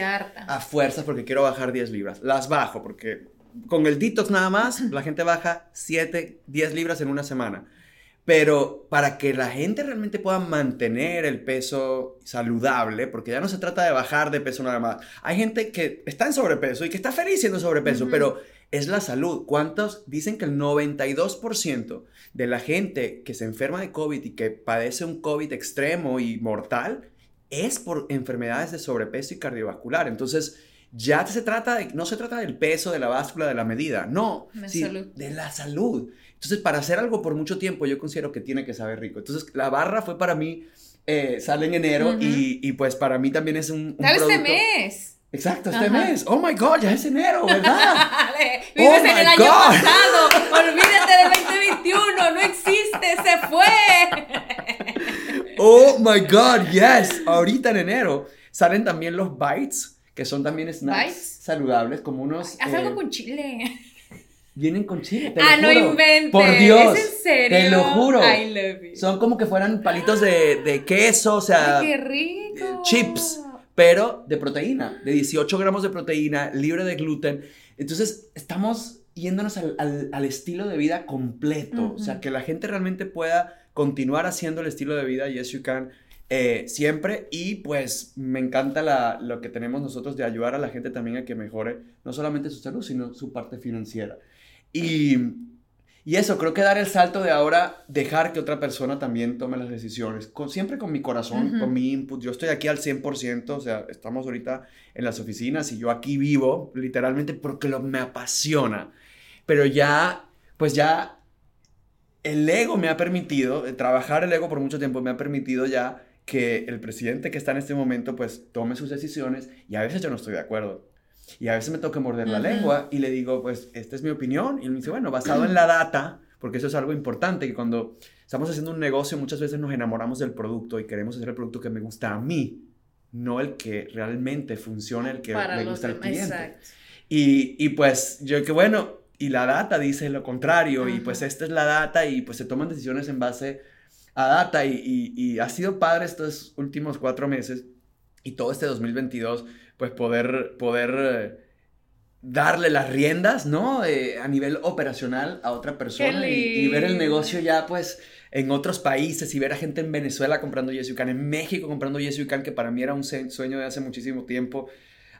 a fuerzas porque quiero bajar 10 libras. Las bajo porque con el detox nada más, la gente baja 7, 10 libras en una semana. Pero para que la gente realmente pueda mantener el peso saludable, porque ya no se trata de bajar de peso nada más. Hay gente que está en sobrepeso y que está feliz siendo sobrepeso, pero es la salud. ¿Cuántos dicen que el 92% de la gente que se enferma de COVID y que padece un COVID extremo y mortal es por enfermedades de sobrepeso y cardiovascular. Entonces, ya se trata de, no se trata del peso, de la báscula, de la medida, no, de la salud. Entonces, para hacer algo por mucho tiempo, yo considero que tiene que saber rico. Entonces, la barra fue para mí, eh, sale en enero y, y, pues para mí también es un... un este mes! Exacto, este mes. Oh my God, ya es enero, ¿verdad? Vives oh en el año pasado. Olvídate del 2021, no existe, se fue. Oh my God, yes. Ahorita en enero salen también los bites, que son también snacks saludables, como unos. Haz algo eh, con chile. Vienen con chile. Te ah, lo juro. no inventes. Por Dios. ¿Es en serio? Te lo juro. I love you. Son como que fueran palitos de, de queso, o sea. Ay, qué rico. Chips, pero de proteína, de 18 gramos de proteína, libre de gluten. Entonces, estamos yéndonos al, al, al estilo de vida completo. O sea, que la gente realmente pueda continuar haciendo el estilo de vida Yes You Can eh, siempre y pues me encanta la, lo que tenemos nosotros de ayudar a la gente también a que mejore no solamente su salud, sino su parte financiera. Y, y eso, creo que dar el salto de ahora, dejar que otra persona también tome las decisiones, con, siempre con mi corazón, con mi input. Yo estoy aquí al 100%, o sea, estamos ahorita en las oficinas y yo aquí vivo, literalmente porque lo, me apasiona. Pero ya, pues ya el ego me ha permitido, eh, trabajar el ego por mucho tiempo me ha permitido ya que el presidente que está en este momento pues tome sus decisiones y a veces yo no estoy de acuerdo. Y a veces me toca morder la lengua y le digo, pues, esta es mi opinión. Y él me dice, bueno, basado en la data, porque eso es algo importante, que cuando estamos haciendo un negocio muchas veces nos enamoramos del producto y queremos hacer el producto que me gusta a mí, no el que realmente funciona, el que le gusta al cliente. Y, y pues yo que bueno, y la data dice lo contrario y pues esta es la data y pues se toman decisiones en base a data y, y, ha sido padre estos últimos cuatro meses y todo este 2022 pues poder, poder eh, darle las riendas, ¿no? Eh, a nivel operacional a otra persona y, ver el negocio ya pues en otros países y ver a gente en Venezuela comprando Yesucan, en México comprando Yesucan, que para mí era un sueño de hace muchísimo tiempo.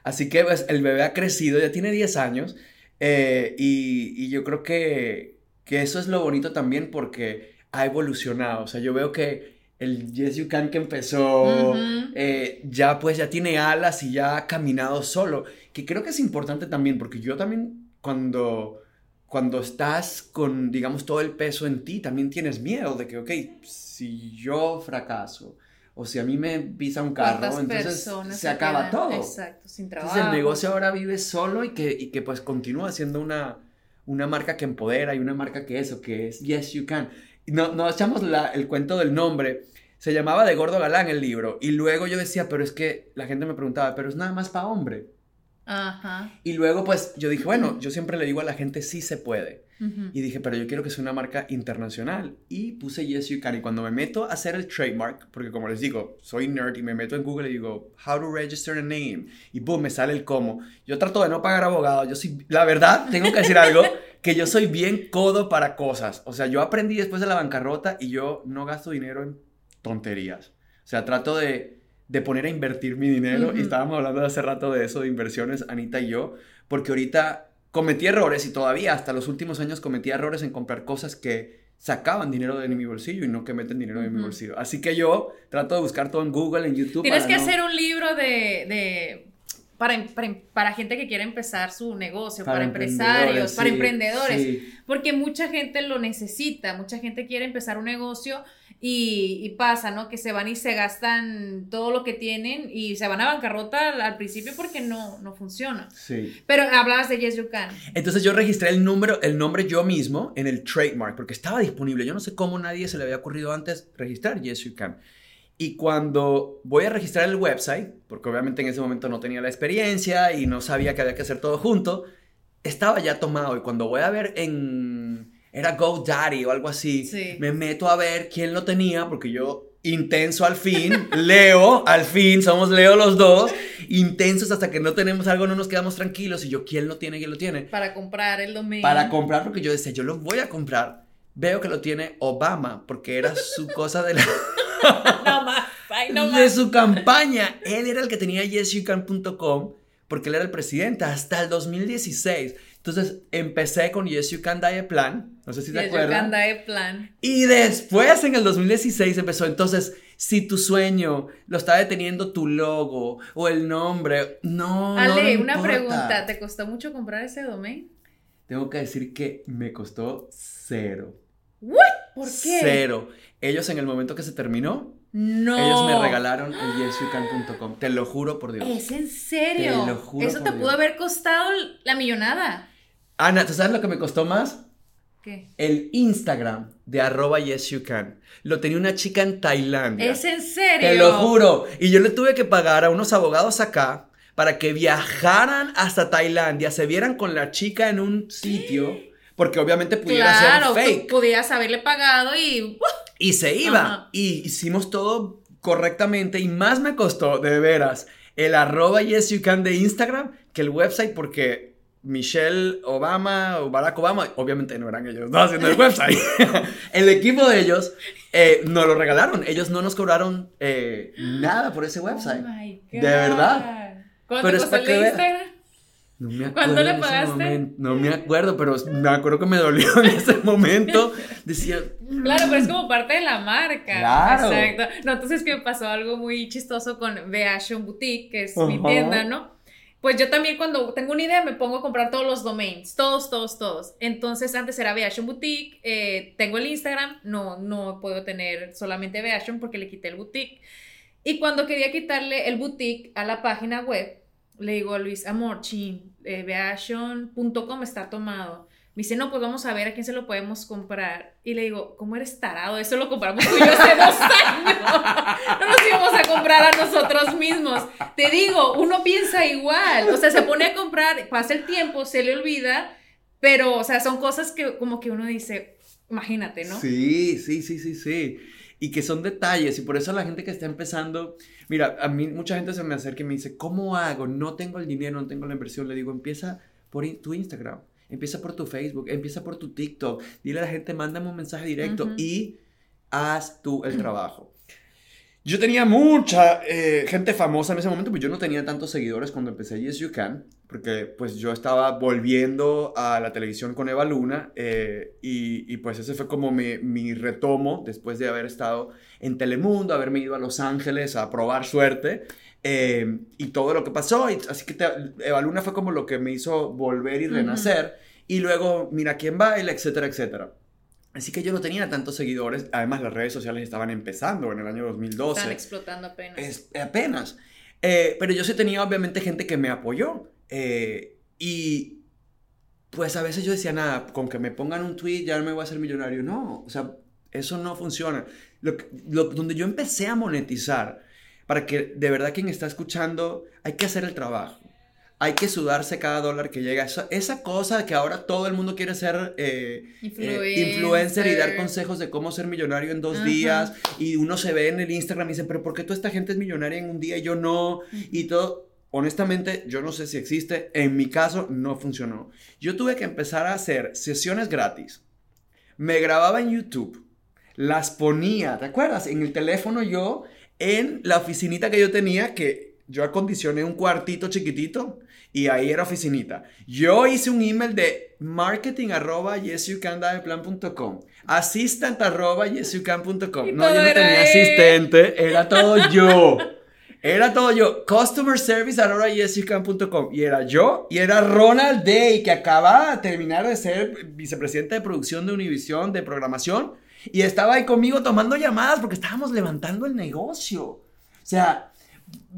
Así que pues el bebé ha crecido, ya tiene 10 años eh, y, yo creo que, eso es lo bonito también porque ha evolucionado. O sea, yo veo que el Yes You Can que empezó eh, ya pues ya tiene alas y ya ha caminado solo. Que creo que es importante también porque yo también cuando, cuando estás con, digamos, todo el peso en ti, también tienes miedo de que, ok, si yo fracaso o si a mí me pisa un carro, entonces se, acaba todo. Exacto, sin trabajo. Entonces el negocio ahora vive solo y que, y que pues continúa siendo una, una marca que empodera y una marca que eso, que es Yes You Can. No, nos echamos la, el cuento del nombre. Se llamaba De Gordo Galán el libro. Y luego yo decía, pero es que la gente me preguntaba, pero es nada más para hombre. Ajá. Y luego pues yo dije, bueno, yo siempre le digo a la gente, sí se puede. Y dije, pero yo quiero que sea una marca internacional. Y puse Yes You Can. Y cuando me meto a hacer el trademark, porque como les digo, soy nerd y me meto en Google y digo, how to register a name. Y boom, me sale el cómo. Yo trato de no pagar abogado. Yo sí, la verdad, tengo que decir algo, que yo soy bien codo para cosas. O sea, yo aprendí después de la bancarrota y yo no gasto dinero en tonterías. O sea, trato de, de poner a invertir mi dinero. Y estábamos hablando hace rato de eso, de inversiones, Anita y yo. Porque ahorita cometí errores y todavía hasta los últimos años cometí errores en comprar cosas que sacaban dinero de mi bolsillo y no que meten dinero de mi bolsillo. Así que yo trato de buscar todo en Google, en YouTube. Tienes que hacer un libro de, de para, para, gente que quiere empezar su negocio, para, empresarios, para emprendedores, porque mucha gente lo necesita, mucha gente quiere empezar un negocio Y, y pasa, ¿no? Que se van y se gastan todo lo que tienen y se van a bancarrota al, al principio porque no, no funciona. Sí. Pero hablabas de Yes You Can. Entonces yo registré el número, el nombre yo mismo en el trademark, porque estaba disponible. Yo no sé cómo nadie se le había ocurrido antes registrar Yes You Can. Y cuando voy a registrar el website, porque obviamente en ese momento no tenía la experiencia y no sabía que había que hacer todo junto, estaba ya tomado. Y cuando voy a ver en... Era GoDaddy o algo así. Sí. Me meto a ver quién lo tenía, porque yo intenso al fin, Leo, al fin, somos Leo los dos, intensos hasta que no tenemos algo, no nos quedamos tranquilos. Y yo, ¿quién lo tiene? ¿Quién lo tiene? Para comprar el dominio. para comprar, porque yo decía, yo lo voy a comprar. Veo que lo tiene Obama, porque era su cosa de, la, No más. No de más. su campaña. Él era el que tenía yesyoucan.com, porque él era el presidente hasta el 2016. Entonces empecé con Yes You Can Diet Plan, no sé si te Yes You acuerdas. Can de plan. Y después, en el 2016, empezó. Entonces, si tu sueño lo está deteniendo tu logo o el nombre, no. Ale, le una importa. pregunta. ¿Te costó mucho comprar ese domain? Tengo que decir que me costó cero. ¿What? ¿Por qué? Cero. Ellos, en el momento que se terminó, No. ellos me regalaron el yesyoucan.com. Te lo juro por Dios. ¿Es en serio? Te lo juro Eso por te Dios. pudo haber costado la millonada. Ana, ¿tú sabes lo que me costó más? ¿Qué? El Instagram de arroba yesyoucan. Lo tenía una chica en Tailandia. ¿Es en serio? Te lo juro. Y yo le tuve que pagar a unos abogados acá para que viajaran hasta Tailandia, se vieran con la chica en un sitio, porque obviamente pudiera Claro, ser fake. podías haberle pagado y... ¡uh! Y se iba. Ajá. Y hicimos todo correctamente. Y más me costó, de veras, el arroba yes you can de Instagram que el website, porque Michelle Obama o Barack Obama, obviamente no eran ellos no haciendo el website. el equipo de ellos eh, nos lo regalaron. Ellos no nos cobraron eh, nada por ese website. Oh my De verdad. ¿Cuánto Pero costó el. Instagram? No me acuerdo. ¿Cuánto le pagaste? No me acuerdo, pero me acuerdo que me dolió en ese momento. Decía, Claro, pero es como parte de la marca. Claro. Exacto. No, entonces que pasó algo muy chistoso con Fashion Boutique, que es mi tienda, ¿no? Pues yo también cuando tengo una idea me pongo a comprar todos los domains, todos, todos, todos. Entonces antes era Fashion Boutique, eh, tengo el Instagram, no, no puedo tener solamente Fashion porque le quité el boutique. Y cuando quería quitarle el boutique a la página web, le digo a Luis, amor, chin, eh, está tomado. Me dice, no, pues vamos a ver a quién se lo podemos comprar. Y le digo, ¿cómo eres tarado? Eso lo compramos tú y yo hace dos años. No nos íbamos a comprar a nosotros mismos. Te digo, uno piensa igual. O sea, se pone a comprar, pasa el tiempo, se le olvida, pero, o sea, son cosas que como que uno dice, imagínate, ¿no? Sí, sí, sí, sí, sí. Y que son detalles. Y por eso la gente que está empezando, mira, a mí mucha gente se me acerca y me dice, ¿cómo hago? No tengo el dinero, no tengo la inversión. Le digo, empieza por tu Instagram, empieza por tu Facebook, empieza por tu TikTok. Dile a la gente, mándame un mensaje directo y haz tú el trabajo. Yo tenía mucha eh, gente famosa en ese momento, pues yo no tenía tantos seguidores cuando empecé Yes You Can, porque pues yo estaba volviendo a la televisión con Eva Luna eh, y, y, pues ese fue como mi, mi retomo después de haber estado en Telemundo, haberme ido a Los Ángeles a probar suerte eh, y todo lo que pasó. Y, así que te- Eva Luna fue como lo que me hizo volver y renacer y luego Mira quién baila, etcétera, etcétera. Así que yo no tenía tantos seguidores. Además, las redes sociales estaban empezando en el año 2012. Están explotando apenas. Es, apenas. Eh, pero yo sí tenía, obviamente, gente que me apoyó. Eh, y pues a veces yo decía, nada, con que me pongan un tweet ya no me voy a hacer millonario. No, o sea, eso no funciona. Lo, lo- donde yo empecé a monetizar, para que de verdad quien está escuchando, hay que hacer el trabajo. Hay que sudarse cada dólar que llega. Esa, esa cosa que ahora todo el mundo quiere ser eh, eh, Influencer. influencer y dar consejos de cómo ser millonario en dos Ajá. días. Y uno se ve en el Instagram y dice, pero ¿por qué toda esta gente es millonaria en un día y yo no? Y todo, honestamente, yo no sé si existe. En mi caso, no funcionó. Yo tuve que empezar a hacer sesiones gratis. Me grababa en YouTube. Las ponía, ¿te acuerdas? En el teléfono yo, en la oficinita que yo tenía, que yo acondicioné un cuartito chiquitito y ahí era oficinita. Yo hice un email de marketing arroba yesyoucandaveplan.com assistant arroba yesyoucan.com No, yo no tenía asistente, era todo yo. Era todo yo, customer service y era yo y era Ronald Day, que acaba de terminar de ser vicepresidente de producción de Univision de programación y estaba ahí conmigo tomando llamadas porque estábamos levantando el negocio. O sea,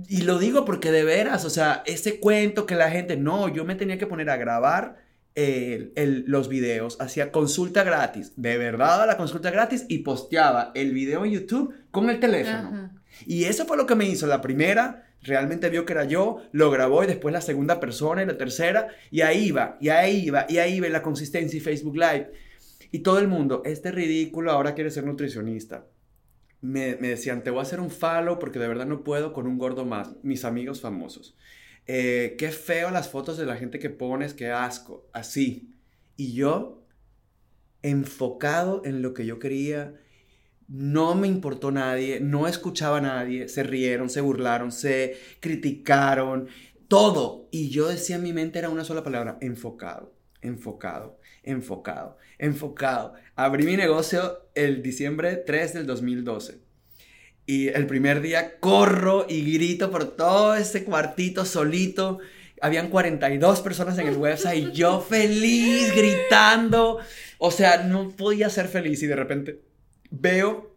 y lo digo porque de veras, o sea, ese cuento que la gente, no, yo me tenía que poner a grabar los videos, hacía consulta gratis, de verdad la consulta gratis y posteaba el video en YouTube con el teléfono. Y eso fue lo que me hizo. La primera realmente vio que era yo, lo grabó y después la segunda persona y la tercera, y ahí iba, y ahí iba, y ahí iba la consistencia Facebook Live. Y todo el mundo, este ridículo ahora quiere ser nutricionista. Me, me, decían, te voy a hacer un follow porque de verdad no puedo con un gordo más. Mis amigos famosos. Eh, qué feo las fotos de la gente que pones, qué asco. Así. Y yo, enfocado en lo que yo quería, no me importó nadie, no escuchaba a nadie, se rieron, se burlaron, se criticaron, todo. Y yo decía en mi mente era una sola palabra, enfocado, enfocado, enfocado, enfocado. Abrí mi negocio el diciembre 3 del 2012. Y el primer día corro y grito por todo ese cuartito solito. Habían 42 personas en el website y yo feliz, gritando. O sea, no podía ser feliz y de repente veo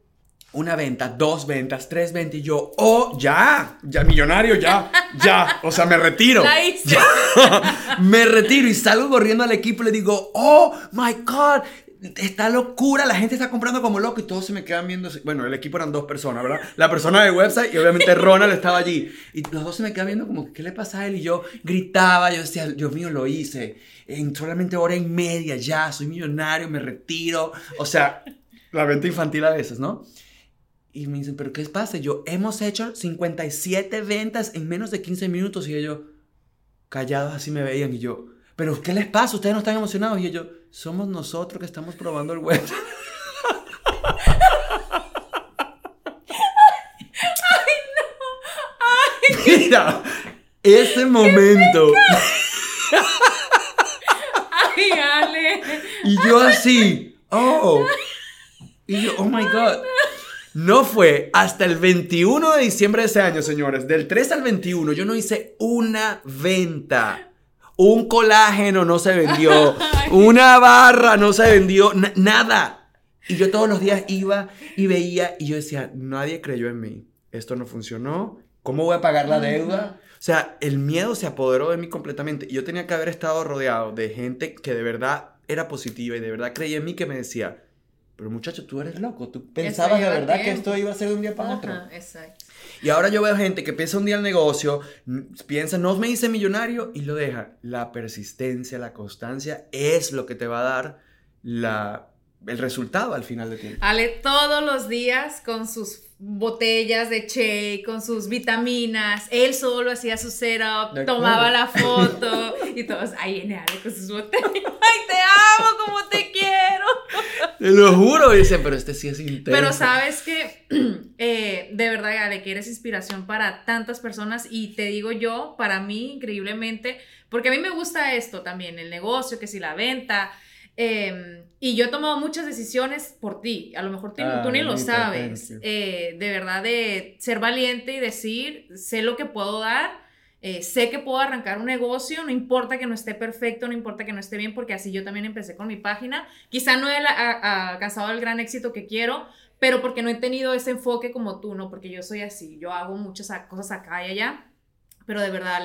una venta, dos ventas, tres ventas y yo, oh, ya, ya, millonario, ya, ya, o sea, me retiro. me retiro y salgo corriendo al equipo y le digo, oh, my God, está locura, la gente está comprando como loco y todos se me quedan viendo. Bueno, el equipo eran dos personas, ¿verdad? La persona del website y obviamente Ronald estaba allí. Y los dos se me quedan viendo como, ¿qué le pasa a él? Y yo gritaba, yo decía, Dios mío, lo hice. En solamente hora y media ya, soy millonario, me retiro. O sea, la venta infantil a veces, ¿no? Y me dicen, ¿pero qué pasa? yo, hemos hecho 57 ventas en menos de 15 minutos. Y ellos, callados así me veían. Y yo, ¿pero qué les pasa? ¿Ustedes no están emocionados? Y ellos, somos nosotros que estamos probando el web. Ay, no. Ay. Mira, ese momento. Ay, Ale. Y yo así, oh. Y yo, oh my God. No fue hasta el 21 de diciembre de ese año, señores. Del 3 al 21 yo no hice una venta. Un colágeno no se vendió. Una barra no se vendió. nada. Y yo todos los días iba y veía y yo decía, nadie creyó en mí. Esto no funcionó. ¿Cómo voy a pagar la deuda? O sea, el miedo se apoderó de mí completamente. Y yo tenía que haber estado rodeado de gente que de verdad era positiva y de verdad creía en mí que me decía, pero muchacho, tú eres loco, tú pensabas de verdad que esto iba a ser de un día para otro. Exacto. Y ahora yo veo gente que piensa un día el negocio, piensa, no me hice millonario y lo deja. La persistencia, la constancia es lo que te va a dar la, el resultado al final de tiempo. Ale todos los días con sus botellas de Che, con sus vitaminas, él solo hacía su setup, tomaba la foto y todos, ahí viene Ale con sus botellas, ay te amo como te quiero. Te lo juro, dice, pero este sí es intenso. Pero sabes que, eh, de verdad, Ale, que eres inspiración para tantas personas y te digo yo, para mí, increíblemente, porque a mí me gusta esto también, el negocio, que si la venta, Em, y yo he tomado muchas decisiones por ti, a lo mejor tú, ni lo sabes, eh, de verdad de ser valiente y decir, sé lo que puedo dar, eh, sé que puedo arrancar un negocio, no importa que no esté perfecto, no importa que no esté bien, porque así yo también empecé con mi página, quizá no he alcanzado el gran éxito que quiero, pero porque no he tenido ese enfoque como tú, ¿no? Porque yo soy así, yo hago muchas cosas acá y allá, pero de verdad,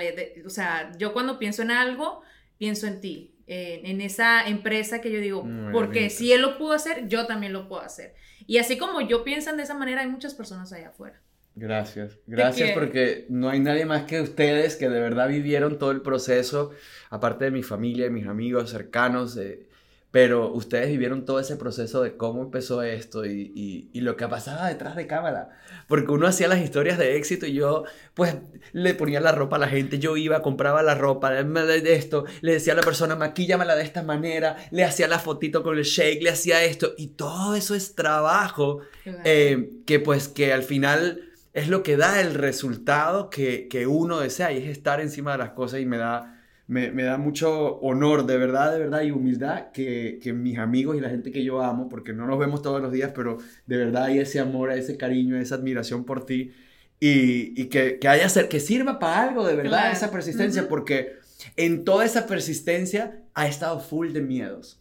o sea, yo cuando pienso en algo, pienso en ti, en esa empresa que yo digo, porque si él lo pudo hacer, yo también lo puedo hacer. Y así como yo piensan de esa manera, hay muchas personas allá afuera. Gracias, gracias porque no hay nadie más que ustedes que de verdad vivieron todo el proceso, aparte de mi familia y mis amigos cercanos, eh, pero ustedes vivieron todo ese proceso de cómo empezó esto y, y, lo que pasaba detrás de cámara. Porque uno hacía las historias de éxito y yo, pues, le ponía la ropa a la gente. Yo iba, compraba la ropa de esto, le decía a la persona, maquíllamela de esta manera, le hacía la fotito con el shake, le hacía esto. Y todo eso es trabajo eh, que, pues, que al final es lo que da el resultado que, que uno desea y es estar encima de las cosas y me da me, da mucho honor, de verdad, de verdad, y humildad que, mis amigos y la gente que yo amo, porque no nos vemos todos los días, pero de verdad hay ese amor, ese cariño, esa admiración por ti. y, y que, que, haya ser, que sirva para algo de verdad Claro. esa persistencia, porque en toda esa persistencia ha estado full de miedos.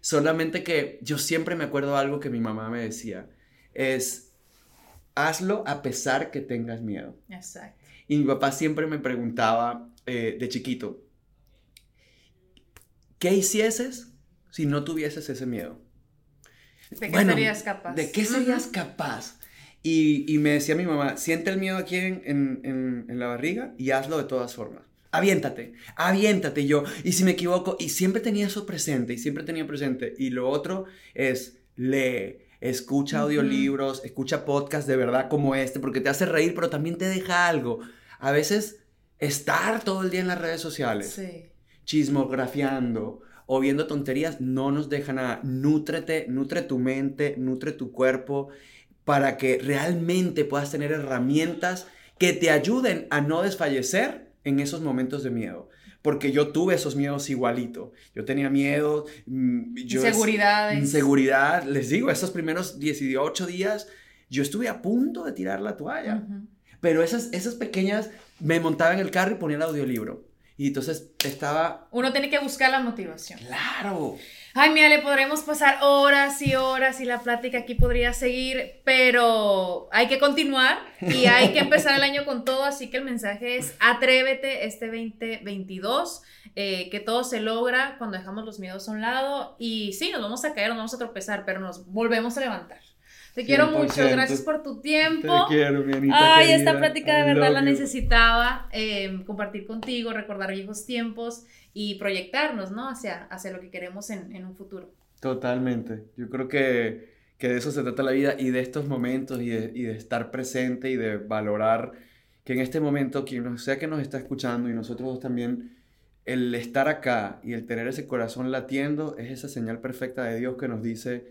Solamente que yo siempre me acuerdo algo que mi mamá me decía, es hazlo a pesar que tengas miedo. Exacto. Y mi papá siempre me preguntaba eh, de chiquito, ¿qué hicieses si no tuvieses ese miedo? ¿De qué Bueno, serías capaz? ¿De qué serías capaz? Y, y me decía mi mamá, siente el miedo aquí en, en- en- en la barriga y hazlo de todas formas. Aviéntate, aviéntate Y yo. Y si me equivoco, y siempre tenía eso presente, y siempre tenía presente. Y lo otro es lee, escucha audiolibros, escucha podcasts de verdad como este, porque te hace reír, pero también te deja algo. A veces estar todo el día en las redes sociales Sí. chismografiando o viendo tonterías no nos deja nada. Nútrete, nutre tu mente, nutre tu cuerpo para que realmente puedas tener herramientas que te ayuden a no desfallecer en esos momentos de miedo. Porque yo tuve esos miedos igualito. Yo tenía miedo. mm, Yo Inseguridades. Inseguridad. Les digo, esos primeros 18 días, yo estuve a punto de tirar la toalla. Pero esas, esas pequeñas, me montaba en el carro y ponía el audiolibro. Y entonces estaba, Uno tiene que buscar la motivación. claro, Ay, mira, le podremos pasar horas y horas y la plática aquí podría seguir, pero hay que continuar y hay que empezar el año con todo, así que el mensaje es atrévete este 2022, eh, que todo se logra cuando dejamos los miedos a un lado y sí, nos vamos a caer, nos vamos a tropezar, pero nos volvemos a levantar. Te quiero mucho, 100%. gracias por tu tiempo. te quiero, mi Anita Ay, esta querida. plática de I verdad la you. necesitaba, eh, compartir contigo, recordar viejos tiempos y proyectarnos, ¿no? Hacia, hacia lo que queremos en, en un futuro. Totalmente. Yo creo que, que de eso se trata la vida y de estos momentos y de, y de estar presente y de valorar que en este momento, quien sea que nos está escuchando y nosotros dos también, el estar acá y el tener ese corazón latiendo es esa señal perfecta de Dios que nos dice,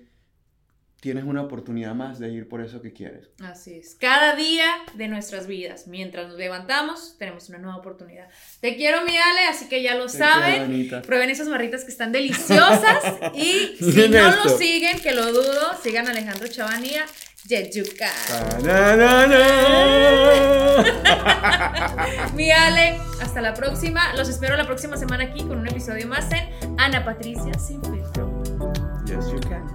tienes una oportunidad más de ir por eso que quieres. Así es. Cada día de nuestras vidas, mientras nos levantamos, tenemos una nueva oportunidad. Te quiero, mi Ale, así que ya lo Te saben. Prueben esas barritas que están deliciosas. Y si Miren no esto. lo siguen, que lo dudo, sigan a Alejandro Chavanía, Yeyuca. Mi Ale, hasta la próxima. Los espero la próxima semana aquí con un episodio más en Ana Patricia Sin Filtro. Yes, you can.